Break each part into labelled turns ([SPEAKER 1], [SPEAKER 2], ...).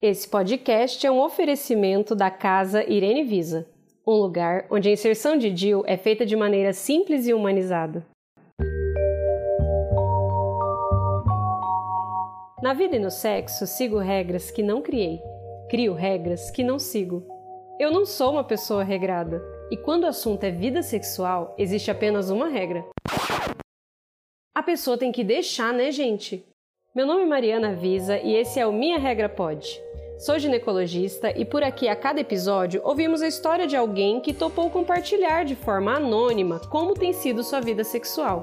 [SPEAKER 1] Esse podcast é um oferecimento da Casa Irene Visa, um lugar onde a inserção de DIL é feita de maneira simples e humanizada. Na vida e no sexo, sigo regras que não criei. Crio regras que não sigo. Eu não sou uma pessoa regrada, e quando o assunto é vida sexual, existe apenas uma regra. A pessoa tem que deixar, né, gente? Meu nome é Mariana Visa e esse é o Minha Regra Pode. Sou ginecologista e por aqui a cada episódio ouvimos a história de alguém que topou compartilhar de forma anônima como tem sido sua vida sexual.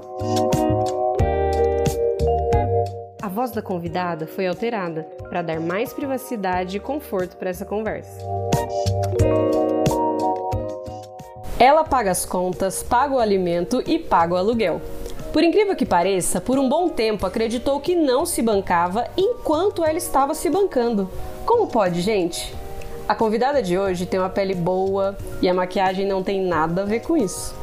[SPEAKER 1] A voz da convidada foi alterada para dar mais privacidade e conforto para essa conversa. Ela paga as contas, paga o alimento e paga o aluguel. Por incrível que pareça, por um bom tempo acreditou que não se bancava enquanto ela estava se bancando. Como pode, gente? A convidada de hoje tem uma pele boa e a maquiagem não tem nada a ver com isso.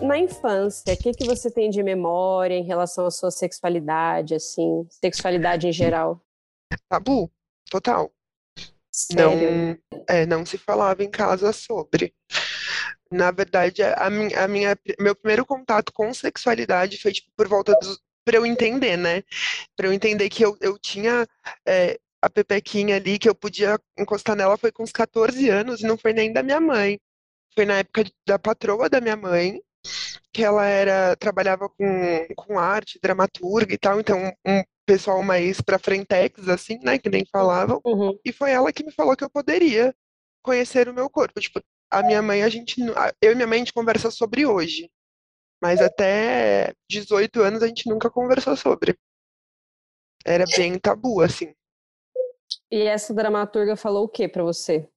[SPEAKER 1] Na infância, o que, que você tem de memória em relação à sua sexualidade, assim, sexualidade em geral?
[SPEAKER 2] Tabu, total.
[SPEAKER 1] Sério?
[SPEAKER 2] Não, é, não se falava em casa sobre. Na verdade, a minha, a minha, meu primeiro contato com sexualidade foi tipo, por volta dos, para eu entender, né? Para eu entender que eu, eu tinha é, a pepequinha ali, que eu podia encostar nela, foi com uns 14 anos, e não foi nem da minha mãe. Foi na época da patroa da minha mãe, que ela era trabalhava com, com arte, dramaturga e tal, então um pessoal mais para frentex, assim, né, que nem falavam.
[SPEAKER 1] Uhum.
[SPEAKER 2] E foi ela que me falou que eu poderia conhecer o meu corpo. Tipo, a minha mãe, a gente, eu e minha mãe, a gente conversa sobre hoje. Mas até 18 anos a gente nunca conversou sobre. Era bem tabu, assim.
[SPEAKER 1] E essa dramaturga falou o que para você?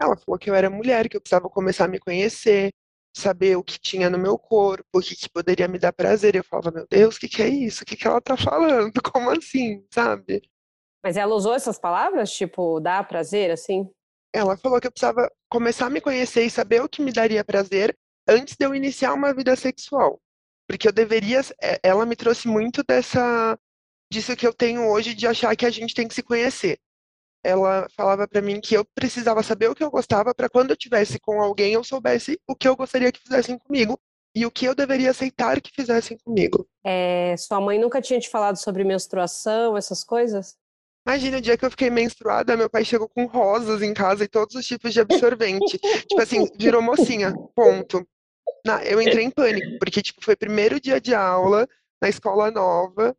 [SPEAKER 2] Ela falou que eu era mulher, que eu precisava começar a me conhecer, saber o que tinha no meu corpo, o que, que poderia me dar prazer. Eu falava, meu Deus, o que, que é isso? O que, que ela tá falando? Como assim, sabe?
[SPEAKER 1] Mas ela usou essas palavras, tipo, dar prazer, assim?
[SPEAKER 2] Ela falou que eu precisava começar a me conhecer e saber o que me daria prazer antes de eu iniciar uma vida sexual. Porque eu deveria. Ela me trouxe muito dessa. disso que eu tenho hoje de achar que a gente tem que se conhecer. Ela falava para mim que eu precisava saber o que eu gostava para quando eu tivesse com alguém eu soubesse o que eu gostaria que fizessem comigo e o que eu deveria aceitar que fizessem comigo.
[SPEAKER 1] É, sua mãe nunca tinha te falado sobre menstruação, essas coisas?
[SPEAKER 2] Imagina o dia que eu fiquei menstruada, meu pai chegou com rosas em casa e todos os tipos de absorvente. tipo assim, virou mocinha, ponto. Na, eu entrei em pânico, porque tipo, foi primeiro dia de aula na escola nova.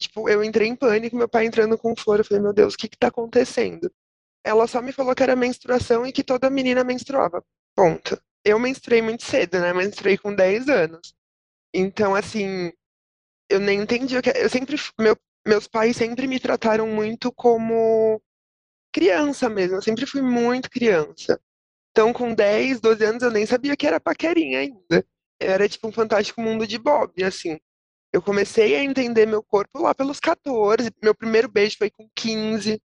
[SPEAKER 2] Tipo, eu entrei em pânico, meu pai entrando com flor. Eu falei, meu Deus, o que que tá acontecendo? Ela só me falou que era menstruação e que toda menina menstruava. Ponto. Eu menstruei muito cedo, né? Menstruei com 10 anos. Então, assim, eu nem entendi o que. Eu sempre. Meu, meus pais sempre me trataram muito como criança mesmo. Eu sempre fui muito criança. Então, com 10, 12 anos, eu nem sabia que era paquerinha ainda. Era tipo um fantástico mundo de Bob, assim. Eu comecei a entender meu corpo lá pelos 14. Meu primeiro beijo foi com 15.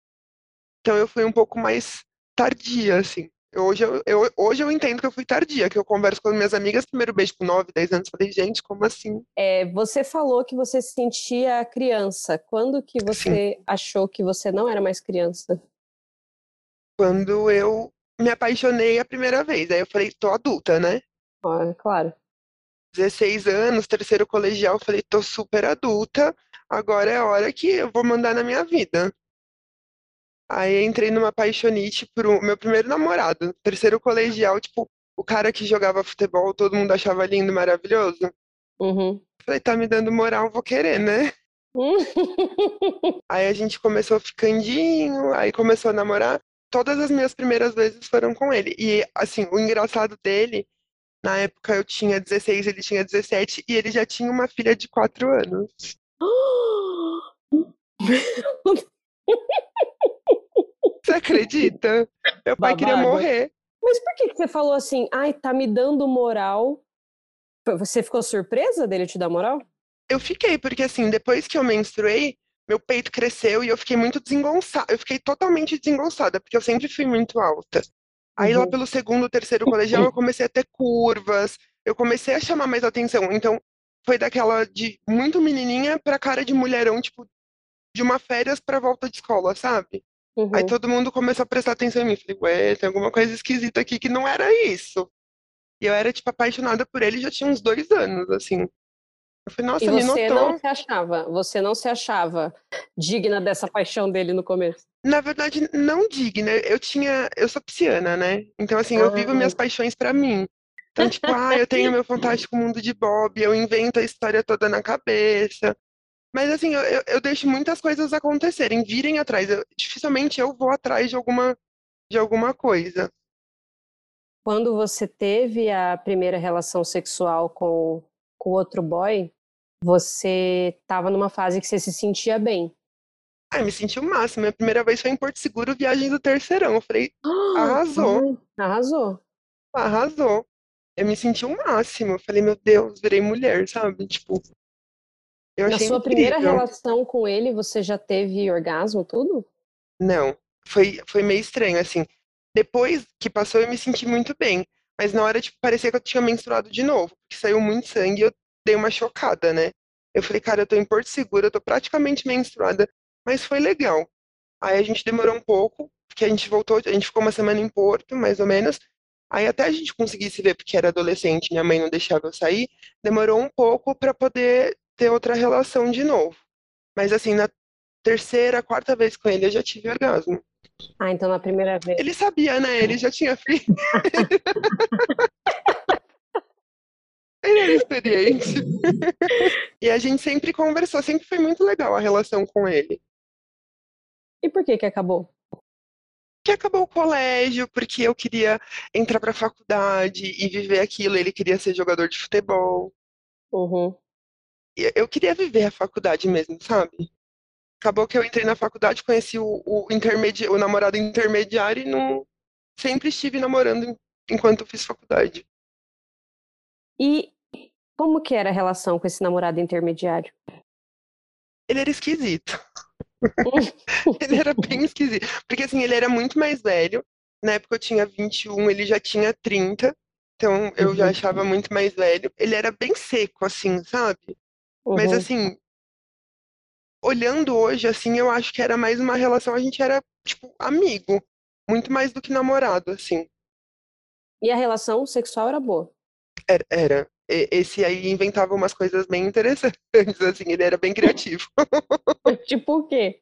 [SPEAKER 2] Então, eu fui um pouco mais tardia, assim. Hoje eu, eu, hoje eu entendo que eu fui tardia, que eu converso com minhas amigas, primeiro beijo com 9, 10 anos, falei, gente, como assim?
[SPEAKER 1] É, você falou que você se sentia criança. Quando que você Sim. achou que você não era mais criança?
[SPEAKER 2] Quando eu me apaixonei a primeira vez. Aí eu falei, tô adulta, né?
[SPEAKER 1] Ah, claro.
[SPEAKER 2] 16 anos, terceiro colegial, falei, tô super adulta, agora é a hora que eu vou mandar na minha vida. Aí entrei numa paixonite pro meu primeiro namorado, terceiro colegial, tipo, o cara que jogava futebol, todo mundo achava lindo, maravilhoso.
[SPEAKER 1] Uhum.
[SPEAKER 2] Falei, tá me dando moral, vou querer, né? aí a gente começou ficandinho, aí começou a namorar todas as minhas primeiras vezes foram com ele. E, assim, o engraçado dele, na época eu tinha 16, ele tinha 17, e ele já tinha uma filha de 4 anos. Você acredita? Meu pai queria morrer.
[SPEAKER 1] Mas por que, que você falou assim, ai, tá me dando moral? Você ficou surpresa dele te dar moral?
[SPEAKER 2] Eu fiquei, porque assim, depois que eu menstruei, meu peito cresceu e eu fiquei muito desengonçada. Eu fiquei totalmente desengonçada, porque eu sempre fui muito alta. Aí uhum. lá pelo segundo, terceiro colegial, eu comecei a ter curvas, eu comecei a chamar mais atenção. Então, foi daquela de muito menininha pra cara de mulherão, tipo, de uma férias pra volta de escola, sabe? Aí
[SPEAKER 1] Uhum.
[SPEAKER 2] todo mundo começou a prestar atenção em mim. Falei, ué, tem alguma coisa esquisita aqui que não era isso. E eu era, tipo, apaixonada por ele já tinha uns dois anos, assim. Eu falei,
[SPEAKER 1] E
[SPEAKER 2] nossa, me
[SPEAKER 1] você
[SPEAKER 2] notou.
[SPEAKER 1] não se achava, você não se achava digna dessa paixão dele no começo?
[SPEAKER 2] Na verdade, não digna. Eu tinha, eu sou pisciana, né? Então, assim, eu vivo minhas paixões pra mim. Então, tipo, ah, eu tenho meu fantástico mundo de Bob, eu invento a história toda na cabeça. Mas, assim, eu, eu, eu deixo muitas coisas acontecerem, virem atrás. Eu- dificilmente eu vou atrás de alguma, de alguma coisa.
[SPEAKER 1] Quando você teve a primeira relação sexual com com outro boy, você estava numa fase que você se sentia bem.
[SPEAKER 2] Ah, eu me senti o máximo. Minha primeira vez foi em Porto Seguro, viagem do terceirão. Eu falei, Arrasou.
[SPEAKER 1] Ai, arrasou.
[SPEAKER 2] arrasou. Eu me senti o máximo. Eu falei, meu Deus, virei mulher, sabe? Tipo, eu
[SPEAKER 1] Na sua primeira
[SPEAKER 2] incrível.
[SPEAKER 1] relação com ele, você já teve orgasmo, tudo?
[SPEAKER 2] Não, foi, foi meio estranho, assim. Depois que passou, eu me senti muito bem. Mas na hora, tipo, parecia que eu tinha menstruado de novo, porque saiu muito sangue e eu dei uma chocada, né? Eu falei, cara, eu tô em Porto Seguro, eu tô praticamente menstruada, mas foi legal. Aí a gente demorou um pouco, porque a gente voltou, a gente ficou uma semana em Porto, mais ou menos. Aí até a gente conseguir se ver, porque era adolescente, minha mãe não deixava eu sair, demorou um pouco pra poder ter outra relação de novo. Mas assim, na terceira, quarta vez com ele, eu já tive orgasmo.
[SPEAKER 1] Ah, então na primeira vez.
[SPEAKER 2] Ele sabia, né? Ele já tinha feito. Ele era experiente. E a gente sempre conversou, sempre foi muito legal a relação com ele.
[SPEAKER 1] E por que que acabou?
[SPEAKER 2] Que acabou o colégio, porque eu queria entrar pra faculdade e viver aquilo. Ele queria ser jogador de futebol.
[SPEAKER 1] Uhum.
[SPEAKER 2] Eu queria viver a faculdade mesmo, sabe? Acabou que eu entrei na faculdade, conheci o, o, intermedi... o namorado intermediário e não... sempre estive namorando en- enquanto fiz faculdade.
[SPEAKER 1] E como que era a relação com esse namorado intermediário?
[SPEAKER 2] Ele era esquisito. Ele era bem esquisito. Porque assim, ele era muito mais velho. Na época eu tinha 21, ele já tinha 30. Então eu já
[SPEAKER 1] Uhum.
[SPEAKER 2] achava muito mais velho. Ele era bem seco, assim, sabe? Mas
[SPEAKER 1] Uhum.
[SPEAKER 2] assim, olhando hoje, assim, eu acho que era mais uma relação, a gente era, tipo, amigo. Muito mais do que namorado, assim.
[SPEAKER 1] E a relação sexual era boa.
[SPEAKER 2] Era. era. Esse aí inventava umas coisas bem interessantes, assim, ele era bem criativo.
[SPEAKER 1] Tipo o quê?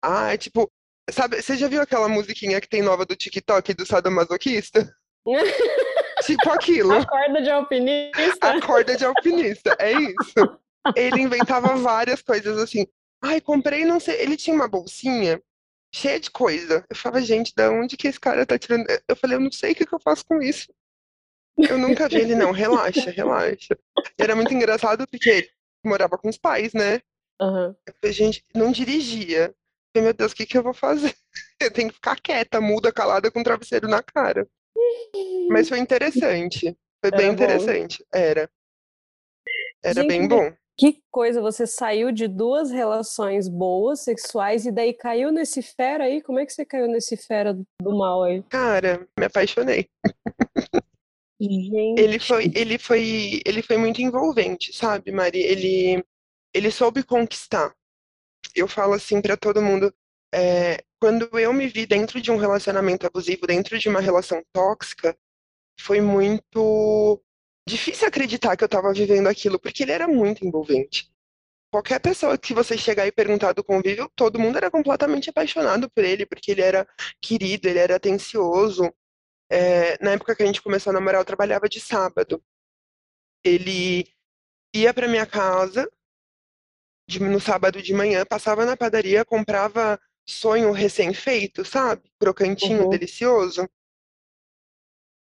[SPEAKER 2] Ah, tipo, sabe, você já viu aquela musiquinha que tem nova do TikTok do sadomasoquista? Tipo aquilo.
[SPEAKER 1] A corda de alpinista?
[SPEAKER 2] A corda de alpinista, é isso. Ele inventava várias coisas assim. Ai, comprei, não sei. Ele tinha uma bolsinha cheia de coisa. Eu falava, gente, da onde que esse cara tá tirando? Eu falei, eu não sei o que que eu faço com isso. Eu nunca vi ele, não. Relaxa, relaxa. E era muito engraçado porque ele morava com os pais, né?
[SPEAKER 1] Aham.
[SPEAKER 2] Eu falei, gente, não dirigia. Eu falei, meu Deus, o que que eu vou fazer? Eu tenho que ficar quieta, muda, calada, com o travesseiro na cara. Mas foi interessante. Foi bem
[SPEAKER 1] Era bom.
[SPEAKER 2] interessante. Era. Era
[SPEAKER 1] Gente,
[SPEAKER 2] bem bom.
[SPEAKER 1] Que coisa, você saiu de duas relações boas, sexuais, e daí caiu nesse fera aí? Como é que você caiu nesse fera do mal aí?
[SPEAKER 2] Cara, me apaixonei.
[SPEAKER 1] Gente.
[SPEAKER 2] Ele foi, ele foi, ele foi muito envolvente, sabe, Mari? Ele, ele soube conquistar. Eu falo assim pra todo mundo, é, quando eu me vi dentro de um relacionamento abusivo, dentro de uma relação tóxica, foi muito difícil acreditar que eu tava vivendo aquilo, porque ele era muito envolvente. Qualquer pessoa que você chegar e perguntar do convívio, todo mundo era completamente apaixonado por ele, porque ele era querido, ele era atencioso. É, na época que a gente começou a namorar, eu trabalhava de sábado. Ele ia para minha casa de- no sábado de manhã, passava na padaria, comprava sonho recém-feito, sabe? Crocantinho,
[SPEAKER 1] Uhum.
[SPEAKER 2] delicioso.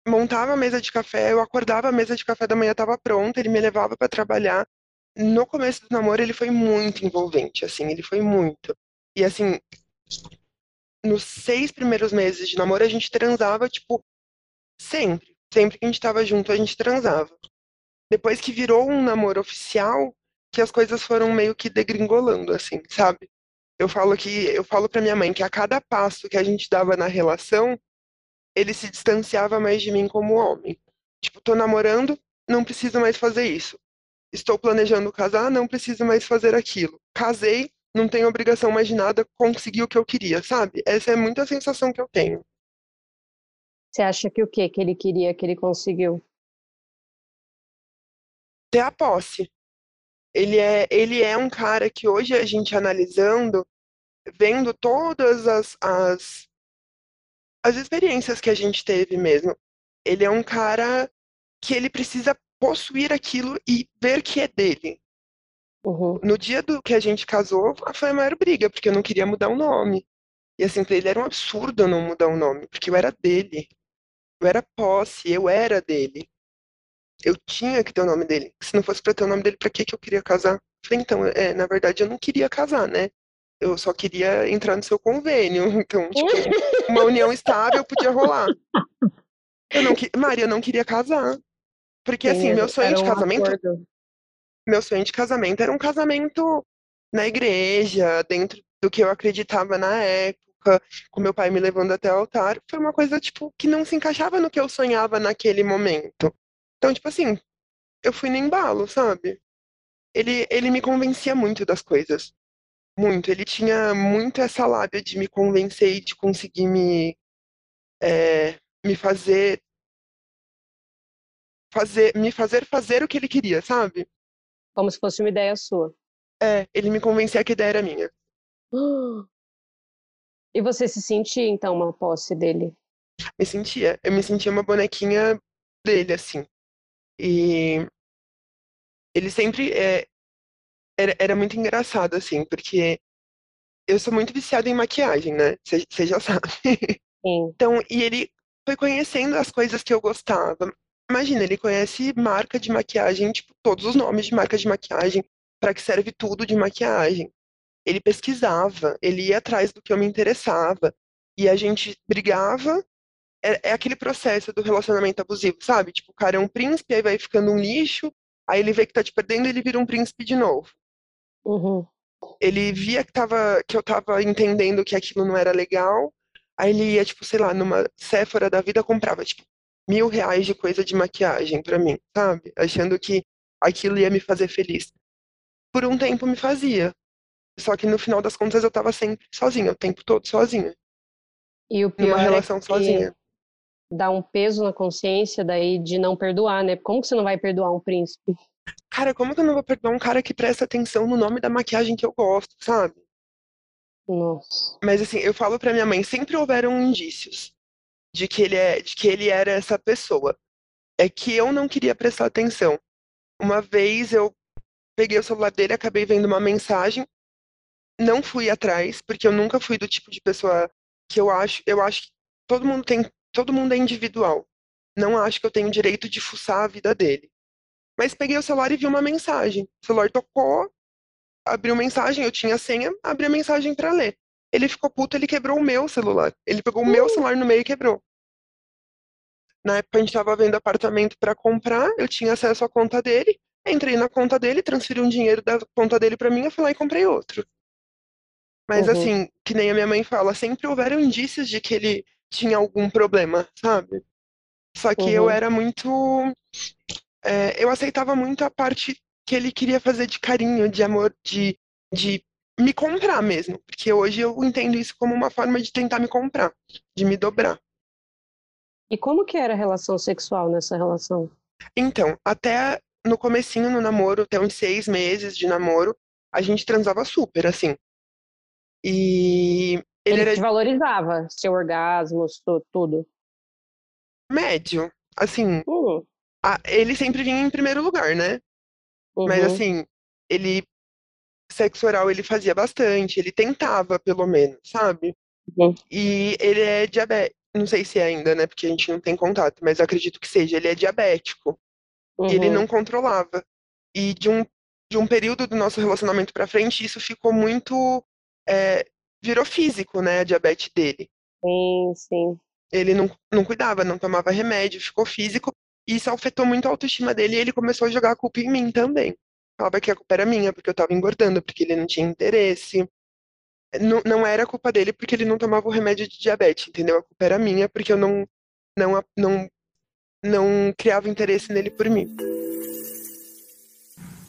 [SPEAKER 2] Montava a mesa de café, eu acordava, a mesa de café da manhã estava pronta, ele me levava para trabalhar. No começo do namoro, ele foi muito envolvente, assim, ele foi muito. E assim, nos seis primeiros meses de namoro, a gente transava, tipo, sempre. Sempre que a gente tava junto, a gente transava. Depois que virou um namoro oficial, que as coisas foram meio que degringolando, assim, sabe? Eu falo que, eu falo pra minha mãe que a cada passo que a gente dava na relação, ele se distanciava mais de mim como homem. Tipo, tô namorando, não preciso mais fazer isso. Estou planejando casar, não preciso mais fazer aquilo. Casei, não tenho obrigação mais de nada, consegui o que eu queria, sabe? Essa é muito a sensação que eu tenho.
[SPEAKER 1] Você acha que o que que ele queria que ele conseguiu?
[SPEAKER 2] Ter a posse. Ele é, ele é um cara que hoje a gente analisando, vendo todas as, as, as experiências que a gente teve mesmo, ele é um cara que ele precisa possuir aquilo e ver que é dele.
[SPEAKER 1] Uhum.
[SPEAKER 2] No dia do que a gente casou, foi a maior briga, porque eu não queria mudar o nome. E assim, pra ele era um absurdo eu não mudar o nome, porque eu era dele. Eu era posse, eu era dele. Eu tinha que ter o nome dele. Se não fosse pra ter o nome dele, pra que que eu queria casar? Eu falei, então, é, na verdade, eu não queria casar, né? Eu só queria entrar no seu convênio. Então, tipo, uma união estável podia rolar. Eu não. Maria, eu não queria casar. Porque, assim, meu sonho de
[SPEAKER 1] um
[SPEAKER 2] casamento.
[SPEAKER 1] acordo.
[SPEAKER 2] Meu sonho de casamento era um casamento na igreja, dentro do que eu acreditava na época, com meu pai me levando até o altar. Foi uma coisa, tipo, que não se encaixava no que eu sonhava naquele momento. Então, tipo assim, eu fui no embalo, sabe? Ele, ele me convencia muito das coisas. Muito. Ele tinha muito essa lábia de me convencer e de conseguir me, é, me fazer fazer, me fazer fazer o que ele queria, sabe?
[SPEAKER 1] Como se fosse uma ideia sua.
[SPEAKER 2] É, ele me convencia que a ideia era minha.
[SPEAKER 1] E você se sentia, então, uma posse dele?
[SPEAKER 2] Me sentia, eu me sentia uma bonequinha dele, assim. E ele sempre é, era, era muito engraçado, assim, porque eu sou muito viciada em maquiagem, né? Você já sabe.
[SPEAKER 1] Sim.
[SPEAKER 2] Então, e ele foi conhecendo as coisas que eu gostava. Imagina, ele conhece marca de maquiagem, tipo, todos os nomes de marca de maquiagem, para que serve tudo de maquiagem. Ele pesquisava, ele ia atrás do que eu me interessava, e a gente brigava. É, é aquele processo do relacionamento abusivo, sabe? Tipo, o cara é um príncipe, aí vai ficando um lixo, aí ele vê que tá te perdendo, ele vira um príncipe de novo.
[SPEAKER 1] Uhum.
[SPEAKER 2] Ele via que, tava, que eu tava entendendo que aquilo não era legal, aí ele ia, tipo, sei lá, numa Sephora da vida, comprava, tipo, mil reais de coisa de maquiagem pra mim, sabe? Achando que aquilo ia me fazer feliz. Por um tempo me fazia. Só que no final das contas eu tava sempre sozinha, o tempo todo sozinha.
[SPEAKER 1] E o pior
[SPEAKER 2] Numa
[SPEAKER 1] é
[SPEAKER 2] relação
[SPEAKER 1] que
[SPEAKER 2] sozinha.
[SPEAKER 1] dá um peso na consciência daí de não perdoar, né? Como que você não vai perdoar um príncipe?
[SPEAKER 2] Cara, como que eu não vou perdoar um cara que presta atenção no nome da maquiagem que eu gosto, sabe?
[SPEAKER 1] Nossa.
[SPEAKER 2] Mas assim, eu falo pra minha mãe, sempre houveram indícios de que ele é, de que ele era essa pessoa. É que eu não queria prestar atenção. Uma vez eu peguei o celular dele, acabei vendo uma mensagem, não fui atrás, porque eu nunca fui do tipo de pessoa que eu acho, eu acho que todo mundo tem, todo mundo é individual. Não acho que eu tenho direito de fuçar a vida dele. Mas peguei o celular e vi uma mensagem. O celular tocou, abriu mensagem, eu tinha a senha, abri a mensagem para ler. Ele ficou puto, ele quebrou o meu celular. Ele pegou o meu celular no meio e quebrou. Na época a gente estava vendo apartamento para comprar, eu tinha acesso à conta dele, entrei na conta dele, transferi um dinheiro da conta dele para mim, eu fui lá e comprei outro. Mas
[SPEAKER 1] Uhum.
[SPEAKER 2] assim, que nem a minha mãe fala, sempre houveram indícios de que ele tinha algum problema, sabe? Só que eu
[SPEAKER 1] Uhum.
[SPEAKER 2] era muito. É, eu aceitava muito a parte que ele queria fazer de carinho, de amor, de, de me comprar mesmo. Porque hoje eu entendo isso como uma forma de tentar me comprar, de me dobrar.
[SPEAKER 1] E como que era a relação sexual nessa relação?
[SPEAKER 2] Então, até no comecinho no namoro, até uns seis meses de namoro, a gente transava super, assim. E ele
[SPEAKER 1] Ele
[SPEAKER 2] era
[SPEAKER 1] te valorizava, seu orgasmo, tudo.
[SPEAKER 2] médio. Assim,
[SPEAKER 1] Hum,
[SPEAKER 2] a- ele sempre vinha em primeiro lugar, né? Mas
[SPEAKER 1] uhum.
[SPEAKER 2] assim, ele sexo oral ele fazia bastante, ele tentava pelo menos, sabe?
[SPEAKER 1] Uhum.
[SPEAKER 2] E ele é diabético, não sei se é ainda, né? Porque a gente não tem contato, mas acredito que seja. Ele é diabético e ele
[SPEAKER 1] Uhum.
[SPEAKER 2] não controlava. E de um de um período do nosso relacionamento pra frente, isso ficou muito é, virou físico, né? A diabetes dele.
[SPEAKER 1] Sim, sim.
[SPEAKER 2] Ele não, não cuidava, não tomava remédio, ficou físico. Isso afetou muito a autoestima dele e ele começou a jogar a culpa em mim também. Falava que a culpa era minha, porque eu tava engordando, porque ele não tinha interesse. Não, não era culpa dele porque ele não tomava o remédio de diabetes, entendeu? A culpa era minha porque eu não, não, não, não criava interesse nele por mim.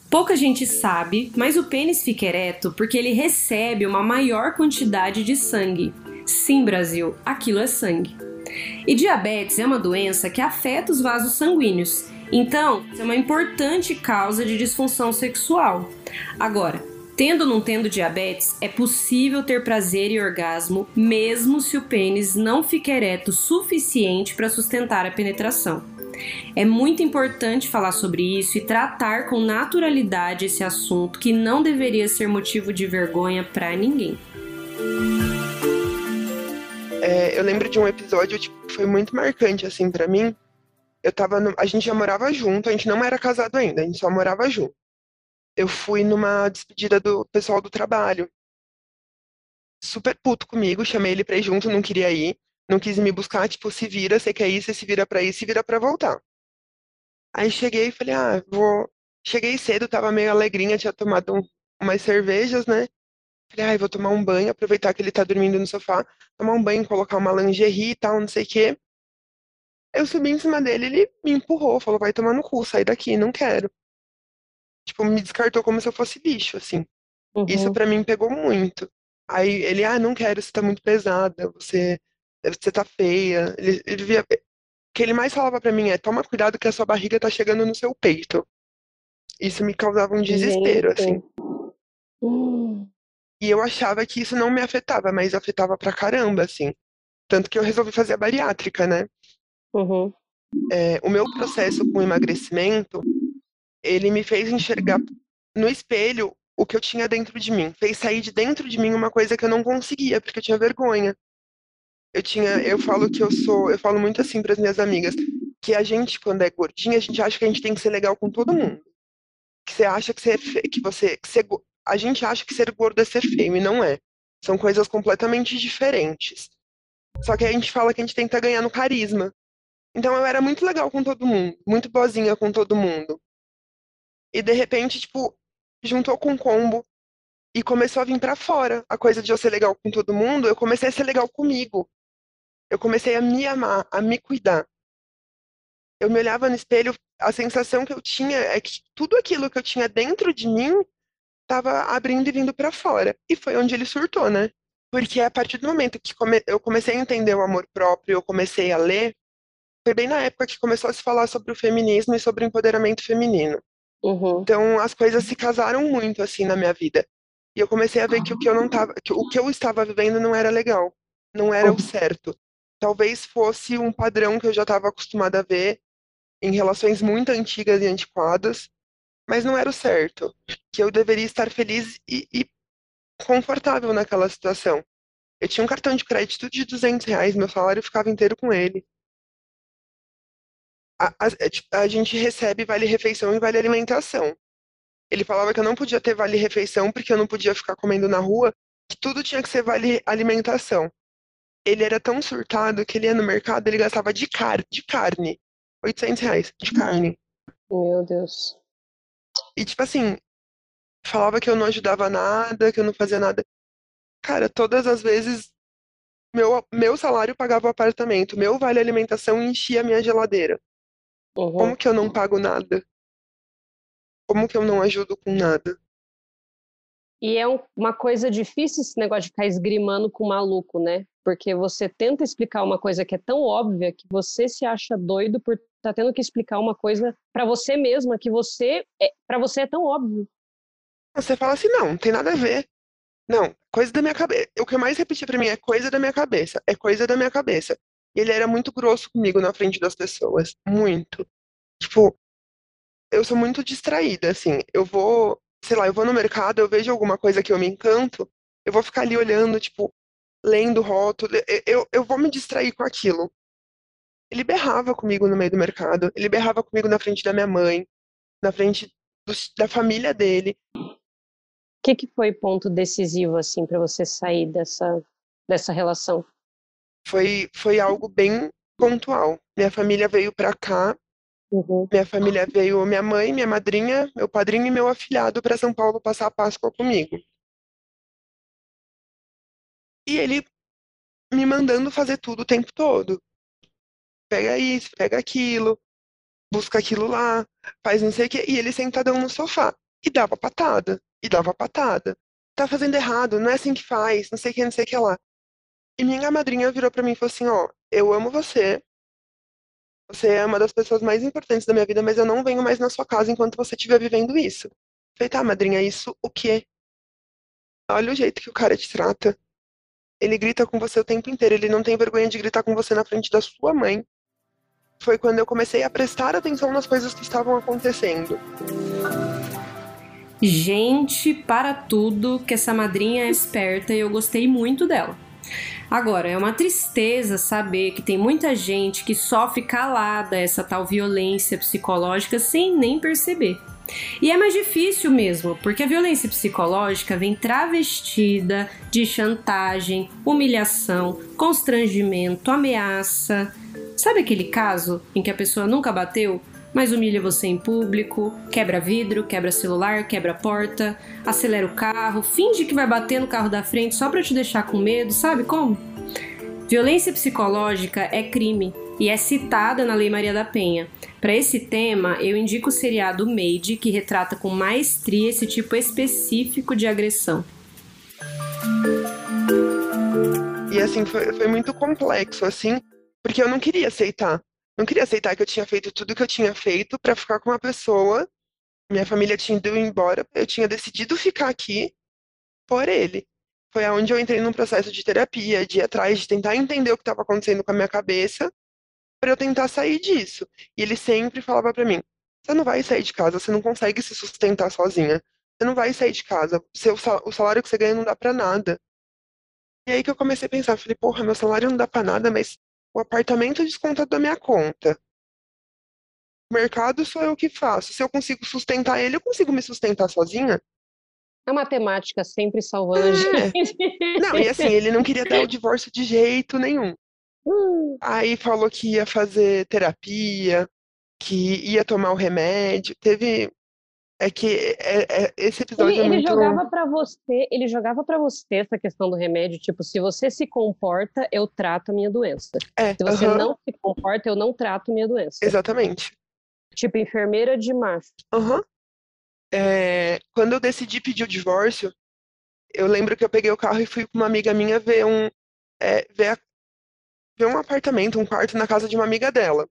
[SPEAKER 1] Pouca gente sabe, mas o pênis fica ereto porque ele recebe uma maior quantidade de sangue. Sim, Brasil, aquilo é sangue. E diabetes é uma doença que afeta os vasos sanguíneos, então é uma importante causa de disfunção sexual. Agora, tendo ou não tendo diabetes, é possível ter prazer e orgasmo mesmo se o pênis não fica ereto suficiente para sustentar a penetração. É muito importante falar sobre isso e tratar com naturalidade esse assunto que não deveria ser motivo de vergonha para ninguém.
[SPEAKER 2] É, eu lembro de um episódio tipo, que foi muito marcante assim para mim. Eu tava no... a gente já morava junto, a gente não era casado ainda, a gente só morava junto. Eu fui numa despedida do pessoal do trabalho. Super puto comigo, chamei ele pra ir junto, não queria ir não quis me buscar, tipo, se vira, você quer ir, você se vira pra ir, se vira pra voltar. Aí cheguei e falei, ah, vou. Cheguei cedo, tava meio alegrinha, tinha tomado um, umas cervejas, né? Falei, ah, vou tomar um banho, aproveitar que ele tá dormindo no sofá, tomar um banho, colocar uma lingerie e tal, não sei o quê. Eu subi em cima dele, ele me empurrou, falou, vai tomar no cu, sai daqui, não quero. Tipo, me descartou como se eu fosse lixo, assim. Uhum. Isso para mim pegou muito. Aí ele, ah, não quero, você tá muito pesada, você você tá feia. Ele, ele via... O que ele mais falava para mim é: toma cuidado que a sua barriga tá chegando no seu peito. Isso me causava um desespero, Gente. assim. Hum. E eu achava que isso não me afetava, mas afetava pra caramba, assim. Tanto que eu resolvi fazer a bariátrica, né?
[SPEAKER 1] Uhum.
[SPEAKER 2] É, o meu processo com emagrecimento, ele me fez enxergar no espelho o que eu tinha dentro de mim. Fez sair de dentro de mim uma coisa que eu não conseguia, porque eu tinha vergonha eu tinha, eu falo que eu sou, eu falo muito assim para as minhas amigas, que a gente quando é gordinha, a gente acha que a gente tem que ser legal com todo mundo. Que você acha que você, é que você, que você a gente acha que ser gordo é ser feio e não é. São coisas completamente diferentes. Só que a gente fala que a gente tenta ganhar no carisma. Então eu era muito legal com todo mundo, muito boazinha com todo mundo. E de repente, tipo, juntou com um combo e começou a vir para fora a coisa de eu ser legal com todo mundo, eu comecei a ser legal comigo eu comecei a me amar, a me cuidar. Eu me olhava no espelho, a sensação que eu tinha é que tudo aquilo que eu tinha dentro de mim estava abrindo e vindo para fora. E foi onde ele surtou, né? Porque a partir do momento que come eu comecei a entender o amor próprio, eu comecei a ler, foi bem na época que começou a se falar sobre o feminismo e sobre o empoderamento feminino.
[SPEAKER 1] Uhum.
[SPEAKER 2] Então as coisas se casaram muito assim na minha vida. E eu comecei a ver que o que eu não tava, que o que eu estava vivendo não era legal, não era uhum. o certo talvez fosse um padrão que eu já estava acostumada a ver em relações muito antigas e antiquadas, mas não era o certo. Que eu deveria estar feliz e, e confortável naquela situação. Eu tinha um cartão de crédito de 200 reais, meu salário ficava inteiro com ele. A, a, é, tipo, a gente recebe vale refeição e vale alimentação. Ele falava que eu não podia ter vale refeição porque eu não podia ficar comendo na rua, que tudo tinha que ser vale alimentação ele era tão surtado que ele ia no mercado, ele gastava de, car de carne. 800 reais de carne.
[SPEAKER 1] Meu Deus.
[SPEAKER 2] E tipo assim, falava que eu não ajudava nada, que eu não fazia nada. Cara, todas as vezes meu, meu salário pagava o apartamento, meu vale alimentação enchia a minha geladeira. Uhum. Como que eu não pago nada? Como que eu não ajudo com nada?
[SPEAKER 1] E é um, uma coisa difícil esse negócio de ficar esgrimando com o maluco, né? Porque você tenta explicar uma coisa que é tão óbvia que você se acha doido por estar tá tendo que explicar uma coisa para você mesma que você é, para você é tão óbvio.
[SPEAKER 2] Você fala assim, não, não tem nada a ver. Não, coisa da minha cabeça. O que eu mais repetia para mim é coisa da minha cabeça, é coisa da minha cabeça. E ele era muito grosso comigo na frente das pessoas, muito. Tipo, eu sou muito distraída, assim. Eu vou sei lá, eu vou no mercado, eu vejo alguma coisa que eu me encanto, eu vou ficar ali olhando, tipo, lendo rótulo, eu, eu vou me distrair com aquilo. Ele berrava comigo no meio do mercado, ele berrava comigo na frente da minha mãe, na frente da família dele.
[SPEAKER 1] O que, que foi ponto decisivo, assim, para você sair dessa, dessa relação?
[SPEAKER 2] Foi, foi algo bem pontual. Minha família veio para cá
[SPEAKER 1] Uhum.
[SPEAKER 2] Minha família veio, minha mãe, minha madrinha, meu padrinho e meu afilhado para São Paulo passar a Páscoa comigo. E ele me mandando fazer tudo o tempo todo. Pega isso, pega aquilo, busca aquilo lá, faz não sei o quê. E ele sentadão no sofá. E dava patada, e dava patada. Tá fazendo errado, não é assim que faz, não sei o que, não sei o que lá. E minha madrinha virou para mim e falou assim: Ó, eu amo você, você é uma das pessoas mais importantes da minha vida, mas eu não venho mais na sua casa enquanto você estiver vivendo isso. Falei, tá, madrinha, isso o quê? Olha o jeito que o cara te trata. Ele grita com você o tempo inteiro, ele não tem vergonha de gritar com você na frente da sua mãe. Foi quando eu comecei a prestar atenção nas coisas que estavam acontecendo.
[SPEAKER 1] Gente, para tudo, que essa madrinha é esperta e eu gostei muito dela. Agora, é uma tristeza saber que tem muita gente que sofre calada essa tal violência psicológica sem nem perceber. E é mais difícil mesmo, porque a violência psicológica vem travestida de chantagem, humilhação, constrangimento, ameaça. Sabe aquele caso em que a pessoa nunca bateu, mas humilha você em público, quebra vidro, quebra celular, quebra porta, acelera o carro, finge que vai bater no carro da frente só para te deixar com medo, sabe como? Violência psicológica é crime e é citada na Lei Maria da Penha. Para esse tema, eu indico o seriado Made, que retrata com maestria esse tipo específico de agressão.
[SPEAKER 2] E assim, foi, foi muito complexo, assim, porque eu não queria aceitar não queria aceitar que eu tinha feito tudo que eu tinha feito para ficar com uma pessoa. Minha família tinha ido embora, eu tinha decidido ficar aqui por ele. Foi aonde eu entrei num processo de terapia, de ir atrás, de tentar entender o que estava acontecendo com a minha cabeça, para eu tentar sair disso. E ele sempre falava para mim: você não vai sair de casa, você não consegue se sustentar sozinha. Você não vai sair de casa. Seu, o salário que você ganha não dá para nada. E aí que eu comecei a pensar, falei, porra, meu salário não dá para nada, mas o apartamento desconta da minha conta. O mercado sou eu que faço. Se eu consigo sustentar ele, eu consigo me sustentar sozinha.
[SPEAKER 1] A matemática sempre salvando a
[SPEAKER 2] é. gente. Não, e assim, ele não queria dar o divórcio de jeito nenhum. Hum. Aí falou que ia fazer terapia, que ia tomar o remédio. Teve é que é, é, esse episódio
[SPEAKER 1] ele,
[SPEAKER 2] é muito...
[SPEAKER 1] ele jogava para você, ele jogava para você essa questão do remédio, tipo, se você se comporta, eu trato a minha doença.
[SPEAKER 2] É,
[SPEAKER 1] se você uh -huh. não se comporta, eu não trato a minha doença.
[SPEAKER 2] Exatamente.
[SPEAKER 1] Tipo, enfermeira de macho.
[SPEAKER 2] Aham. Uh -huh. é, quando eu decidi pedir o divórcio, eu lembro que eu peguei o carro e fui com uma amiga minha ver um é, ver, a, ver um apartamento, um quarto na casa de uma amiga dela,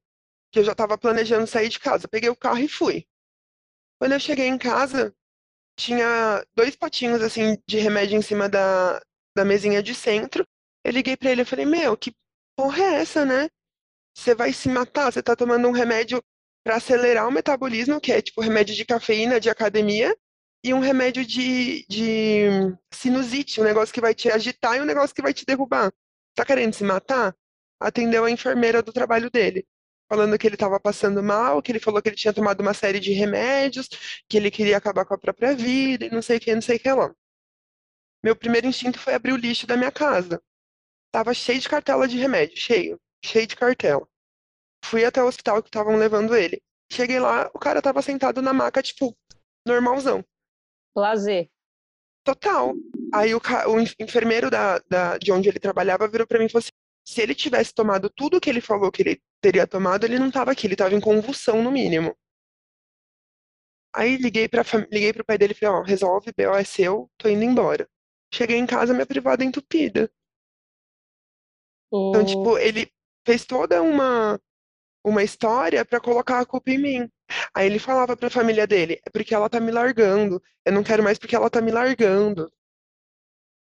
[SPEAKER 2] que eu já estava planejando sair de casa. Peguei o carro e fui. Quando eu cheguei em casa, tinha dois potinhos assim de remédio em cima da, da mesinha de centro. Eu liguei para ele e falei: Meu, que porra é essa, né? Você vai se matar? Você tá tomando um remédio para acelerar o metabolismo, que é tipo remédio de cafeína de academia, e um remédio de, de sinusite, um negócio que vai te agitar e um negócio que vai te derrubar. Tá querendo se matar? Atendeu a enfermeira do trabalho dele falando que ele estava passando mal, que ele falou que ele tinha tomado uma série de remédios, que ele queria acabar com a própria vida e não sei o que, não sei o que lá. Meu primeiro instinto foi abrir o lixo da minha casa. Tava cheio de cartela de remédio, cheio, cheio de cartela. Fui até o hospital que estavam levando ele. Cheguei lá, o cara tava sentado na maca, tipo, normalzão.
[SPEAKER 1] Lazer.
[SPEAKER 2] Total. Aí o, o enfermeiro da, da, de onde ele trabalhava virou para mim e falou assim: se ele tivesse tomado tudo que ele falou que ele teria tomado, ele não estava aqui, ele estava em convulsão no mínimo. Aí liguei para liguei pro pai dele e falei, ó, resolve, B.O. é seu, tô indo embora. Cheguei em casa, minha privada entupida. Oh. Então, tipo, ele fez toda uma uma história para colocar a culpa em mim. Aí ele falava para a família dele, é porque ela tá me largando. Eu não quero mais porque ela tá me largando.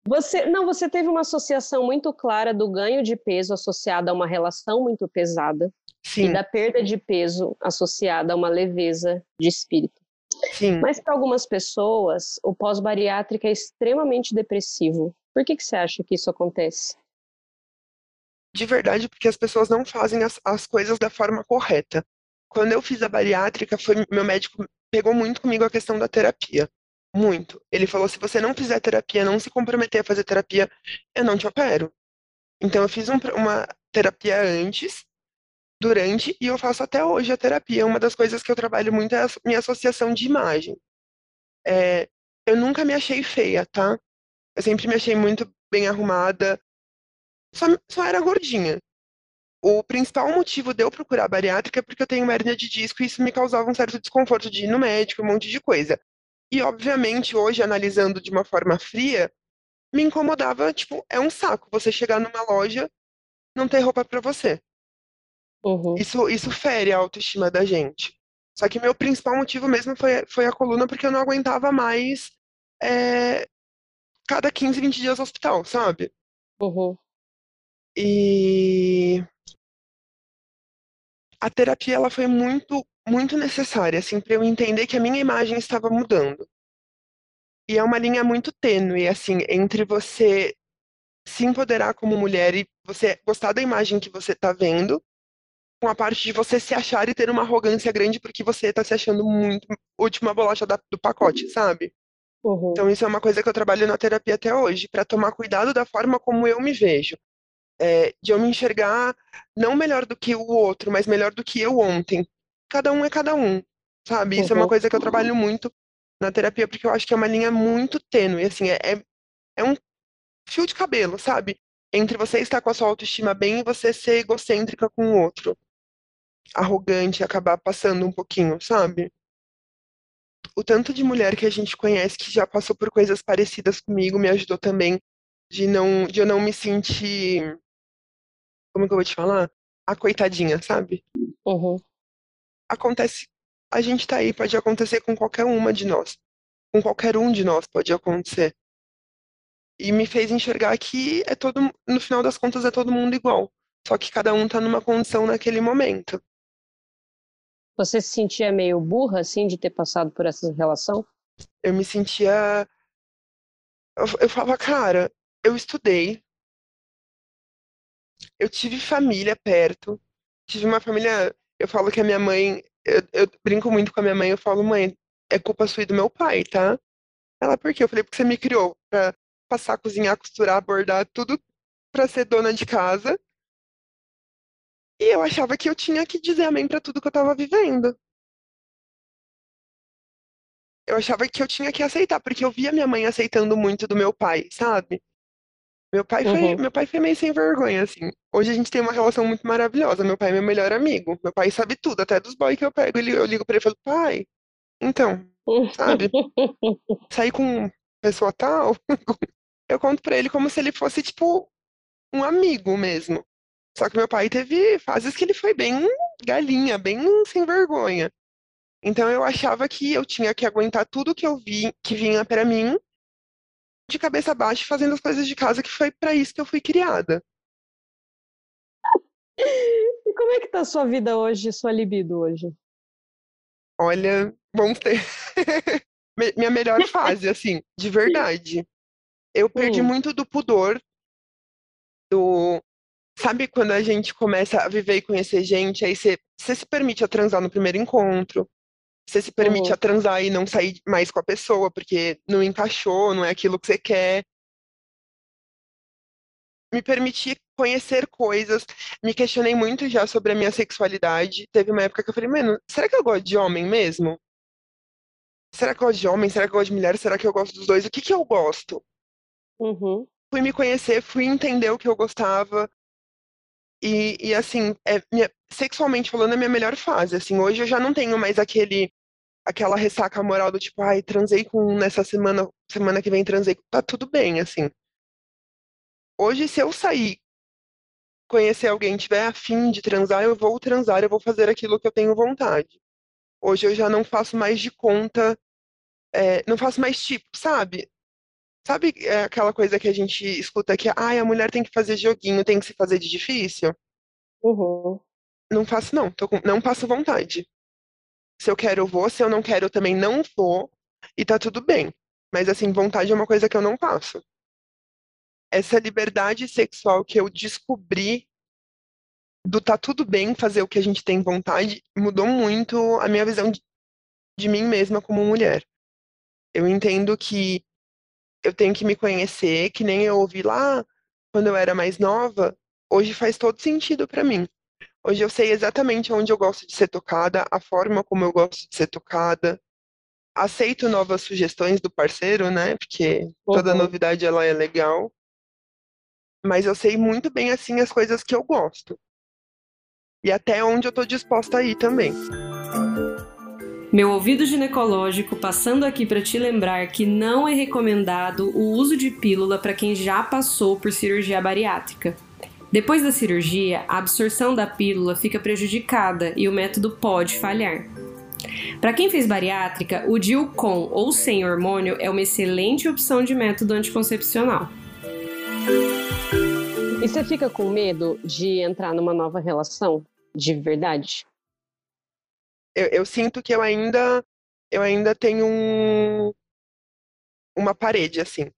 [SPEAKER 1] Você, não, você teve uma associação muito clara do ganho de peso associada a uma relação muito pesada
[SPEAKER 2] Sim.
[SPEAKER 1] e da perda de peso associada a uma leveza de espírito.
[SPEAKER 2] Sim.
[SPEAKER 1] Mas para algumas pessoas, o pós-bariátrico é extremamente depressivo. Por que, que você acha que isso acontece?
[SPEAKER 2] De verdade, porque as pessoas não fazem as, as coisas da forma correta. Quando eu fiz a bariátrica, foi, meu médico pegou muito comigo a questão da terapia. Muito. Ele falou: se você não fizer terapia, não se comprometer a fazer terapia, eu não te opero. Então, eu fiz um, uma terapia antes, durante, e eu faço até hoje a terapia. Uma das coisas que eu trabalho muito é a minha associação de imagem. É, eu nunca me achei feia, tá? Eu sempre me achei muito bem arrumada. Só, só era gordinha. O principal motivo de eu procurar bariátrica é porque eu tenho uma hernia de disco e isso me causava um certo desconforto de ir no médico, um monte de coisa. E, obviamente, hoje, analisando de uma forma fria, me incomodava, tipo, é um saco você chegar numa loja, não ter roupa para você.
[SPEAKER 1] Uhum.
[SPEAKER 2] Isso, isso fere a autoestima da gente. Só que meu principal motivo mesmo foi, foi a coluna, porque eu não aguentava mais é, cada 15, 20 dias no hospital, sabe?
[SPEAKER 1] Uhum.
[SPEAKER 2] E a terapia ela foi muito, muito necessária, assim, para eu entender que a minha imagem estava mudando. E é uma linha muito tênue, assim, entre você se empoderar como mulher e você gostar da imagem que você está vendo, com a parte de você se achar e ter uma arrogância grande porque você está se achando muito última bolacha da, do pacote, sabe?
[SPEAKER 1] Uhum.
[SPEAKER 2] Então isso é uma coisa que eu trabalho na terapia até hoje, para tomar cuidado da forma como eu me vejo. É, de eu me enxergar não melhor do que o outro, mas melhor do que eu ontem. Cada um é cada um, sabe? Isso é uma
[SPEAKER 1] Uhum.
[SPEAKER 2] coisa que eu trabalho muito na terapia, porque eu acho que é uma linha muito tênue, assim, é, é, é um fio de cabelo, sabe? Entre você estar com a sua autoestima bem e você ser egocêntrica com o outro. Arrogante, acabar passando um pouquinho, sabe? O tanto de mulher que a gente conhece que já passou por coisas parecidas comigo me ajudou também de não, de eu não me sentir, como que eu vou te falar? A coitadinha, sabe?
[SPEAKER 1] Uhum.
[SPEAKER 2] Acontece, a gente tá aí, pode acontecer com qualquer uma de nós. Com qualquer um de nós pode acontecer. E me fez enxergar que é todo, no final das contas é todo mundo igual. Só que cada um tá numa condição naquele momento.
[SPEAKER 1] Você se sentia meio burra, assim, de ter passado por essa relação?
[SPEAKER 2] Eu me sentia. Eu, eu falava, cara, eu estudei, eu tive família perto, tive uma família. Eu falo que a minha mãe. Eu, eu brinco muito com a minha mãe, eu falo, mãe, é culpa sua e do meu pai, tá? Ela, por quê? Eu falei, porque você me criou pra passar, cozinhar, costurar, bordar, tudo pra ser dona de casa. E eu achava que eu tinha que dizer amém pra tudo que eu tava vivendo. Eu achava que eu tinha que aceitar, porque eu via minha mãe aceitando muito do meu pai, sabe? Meu pai foi,
[SPEAKER 1] Uhum.
[SPEAKER 2] meu pai foi meio sem vergonha, assim. Hoje a gente tem uma relação muito maravilhosa. Meu pai é meu melhor amigo. Meu pai sabe tudo, até dos boys que eu pego. Ele, eu ligo pra ele e falo, pai, então, sabe? Sair com pessoa tal, eu conto pra ele como se ele fosse, tipo, um amigo mesmo. Só que meu pai teve fases que ele foi bem galinha, bem sem vergonha. Então eu achava que eu tinha que aguentar tudo que eu vi, que vinha pra mim, de cabeça baixa, fazendo as coisas de casa, que foi pra isso que eu fui criada.
[SPEAKER 1] E como é que tá a sua vida hoje, sua libido hoje?
[SPEAKER 2] Olha, vamos ter minha melhor fase, assim, de verdade. Eu perdi
[SPEAKER 1] Hum.
[SPEAKER 2] muito do pudor, do. Sabe quando a gente começa a viver e conhecer gente, aí você, você se permite a transar no primeiro encontro, você se permite
[SPEAKER 1] Uhum.
[SPEAKER 2] a transar e não sair mais com a pessoa, porque não encaixou, não é aquilo que você quer. Me permiti conhecer coisas, me questionei muito já sobre a minha sexualidade. Teve uma época que eu falei, mano, será que eu gosto de homem mesmo? Será que eu gosto de homem? Será que eu gosto de mulher? Será que eu gosto dos dois? O que que eu gosto?
[SPEAKER 1] Uhum.
[SPEAKER 2] Fui me conhecer, fui entender o que eu gostava. E, e assim, é minha- sexualmente falando, é a minha melhor fase. Assim, hoje eu já não tenho mais aquele, aquela ressaca moral do tipo, ai, transei com um nessa semana, semana que vem transei. com-". Tá tudo bem, assim. Hoje, se eu sair, conhecer alguém, tiver afim de transar, eu vou transar, eu vou fazer aquilo que eu tenho vontade. Hoje eu já não faço mais de conta, é, não faço mais tipo, sabe? Sabe é, aquela coisa que a gente escuta que, ai, a mulher tem que fazer joguinho, tem que se fazer de difícil?
[SPEAKER 1] Uhum.
[SPEAKER 2] Não faço, não. Com- não passo vontade. Se eu quero, eu vou. Se eu não quero, eu também não vou. E tá tudo bem. Mas, assim, vontade é uma coisa que eu não passo. Essa liberdade sexual que eu descobri do tá tudo bem fazer o que a gente tem vontade mudou muito a minha visão de, de mim mesma como mulher. Eu entendo que eu tenho que me conhecer, que nem eu ouvi lá quando eu era mais nova. Hoje faz todo sentido pra mim. Hoje eu sei exatamente onde eu gosto de ser tocada, a forma como eu gosto de ser tocada. Aceito novas sugestões do parceiro, né? Porque toda
[SPEAKER 1] Uhum.
[SPEAKER 2] novidade ela é legal. Mas eu sei muito bem assim as coisas que eu gosto. E até onde eu tô disposta a ir também.
[SPEAKER 1] Meu ouvido ginecológico passando aqui para te lembrar que não é recomendado o uso de pílula para quem já passou por cirurgia bariátrica. Depois da cirurgia, a absorção da pílula fica prejudicada e o método pode falhar. Para quem fez bariátrica, o DIU com ou sem hormônio é uma excelente opção de método anticoncepcional. E você fica com medo de entrar numa nova relação de verdade?
[SPEAKER 2] Eu, eu sinto que eu ainda eu ainda tenho um, uma parede assim.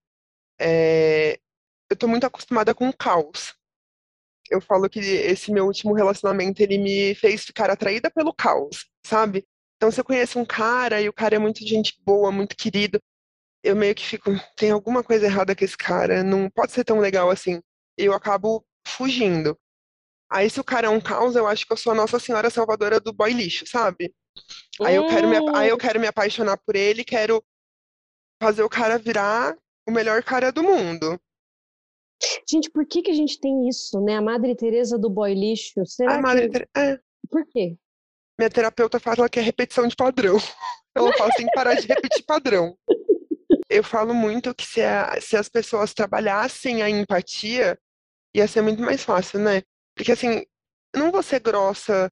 [SPEAKER 2] É, eu tô muito acostumada com o caos eu falo que esse meu último relacionamento ele me fez ficar atraída pelo caos, sabe? Então, se eu conheço um cara e o cara é muito gente boa, muito querido, eu meio que fico, tem alguma coisa errada com esse cara, não pode ser tão legal assim. Eu acabo fugindo. Aí, se o cara é um caos, eu acho que eu sou a Nossa Senhora Salvadora do boy lixo, sabe? Aí eu quero me, aí eu quero me apaixonar por ele, quero fazer o cara virar o melhor cara do mundo.
[SPEAKER 1] Gente, por que, que a gente tem isso, né? A Madre Teresa do boy lixo. Será
[SPEAKER 2] a Madre que... é.
[SPEAKER 1] Por quê?
[SPEAKER 2] Minha terapeuta fala que é repetição de padrão. Ela fala assim, parar de repetir padrão. Eu falo muito que se, a, se as pessoas trabalhassem a empatia, ia ser muito mais fácil, né? Porque assim, não vou ser grossa.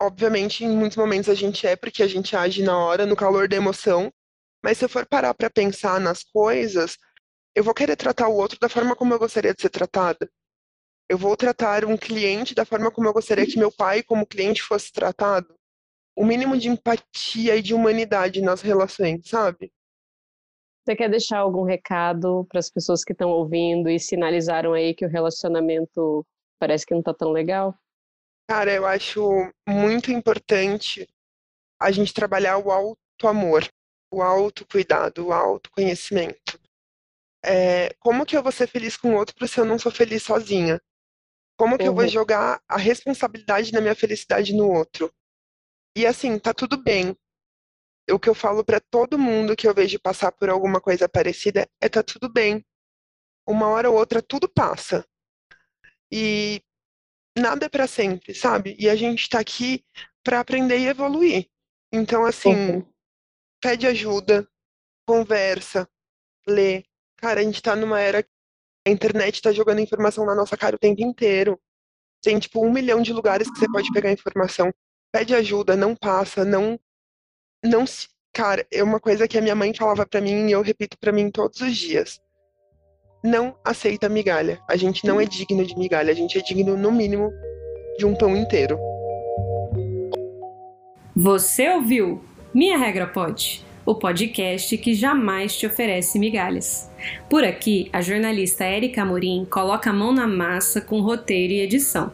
[SPEAKER 2] Obviamente, em muitos momentos a gente é, porque a gente age na hora, no calor da emoção. Mas se eu for parar para pensar nas coisas, eu vou querer tratar o outro da forma como eu gostaria de ser tratada. Eu vou tratar um cliente da forma como eu gostaria que meu pai, como cliente, fosse tratado. O mínimo de empatia e de humanidade nas relações, sabe?
[SPEAKER 1] Você quer deixar algum recado para as pessoas que estão ouvindo e sinalizaram aí que o relacionamento parece que não está tão legal?
[SPEAKER 2] Cara, eu acho muito importante a gente trabalhar o auto-amor, o autocuidado, o autoconhecimento é, como que eu vou ser feliz com o outro se eu não sou feliz sozinha? Como que uhum. eu vou uhum. jogar a responsabilidade da minha felicidade no outro? E assim, tá tudo bem. O que eu falo para todo mundo que eu vejo passar por alguma coisa parecida é tá tudo bem. Uma hora ou outra tudo passa. E nada é para sempre, sabe? E a gente tá aqui para aprender e evoluir. Então, assim, uhum. pede ajuda, conversa, lê, Cara, a gente tá numa era que a internet tá jogando informação na nossa cara o tempo inteiro. Tem, tipo, um milhão de lugares que você pode pegar informação. Pede ajuda, não passa, não. Não se. Cara, é uma coisa que a minha mãe falava para mim e eu repito para mim todos os dias. Não aceita migalha. A gente não é digno de migalha, a gente é digno, no mínimo, de um pão inteiro.
[SPEAKER 1] Você ouviu? Minha regra pode o podcast que jamais te oferece migalhas. Por aqui, a jornalista Érica Amorim coloca a mão na massa com roteiro e edição.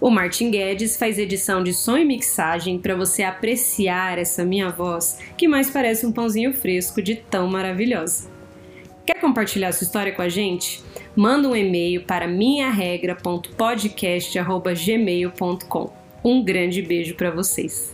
[SPEAKER 1] O Martin Guedes faz edição de som e mixagem para você apreciar essa minha voz, que mais parece um pãozinho fresco de tão maravilhosa. Quer compartilhar sua história com a gente? Manda um e-mail para minharegra.podcast@gmail.com. Um grande beijo para vocês.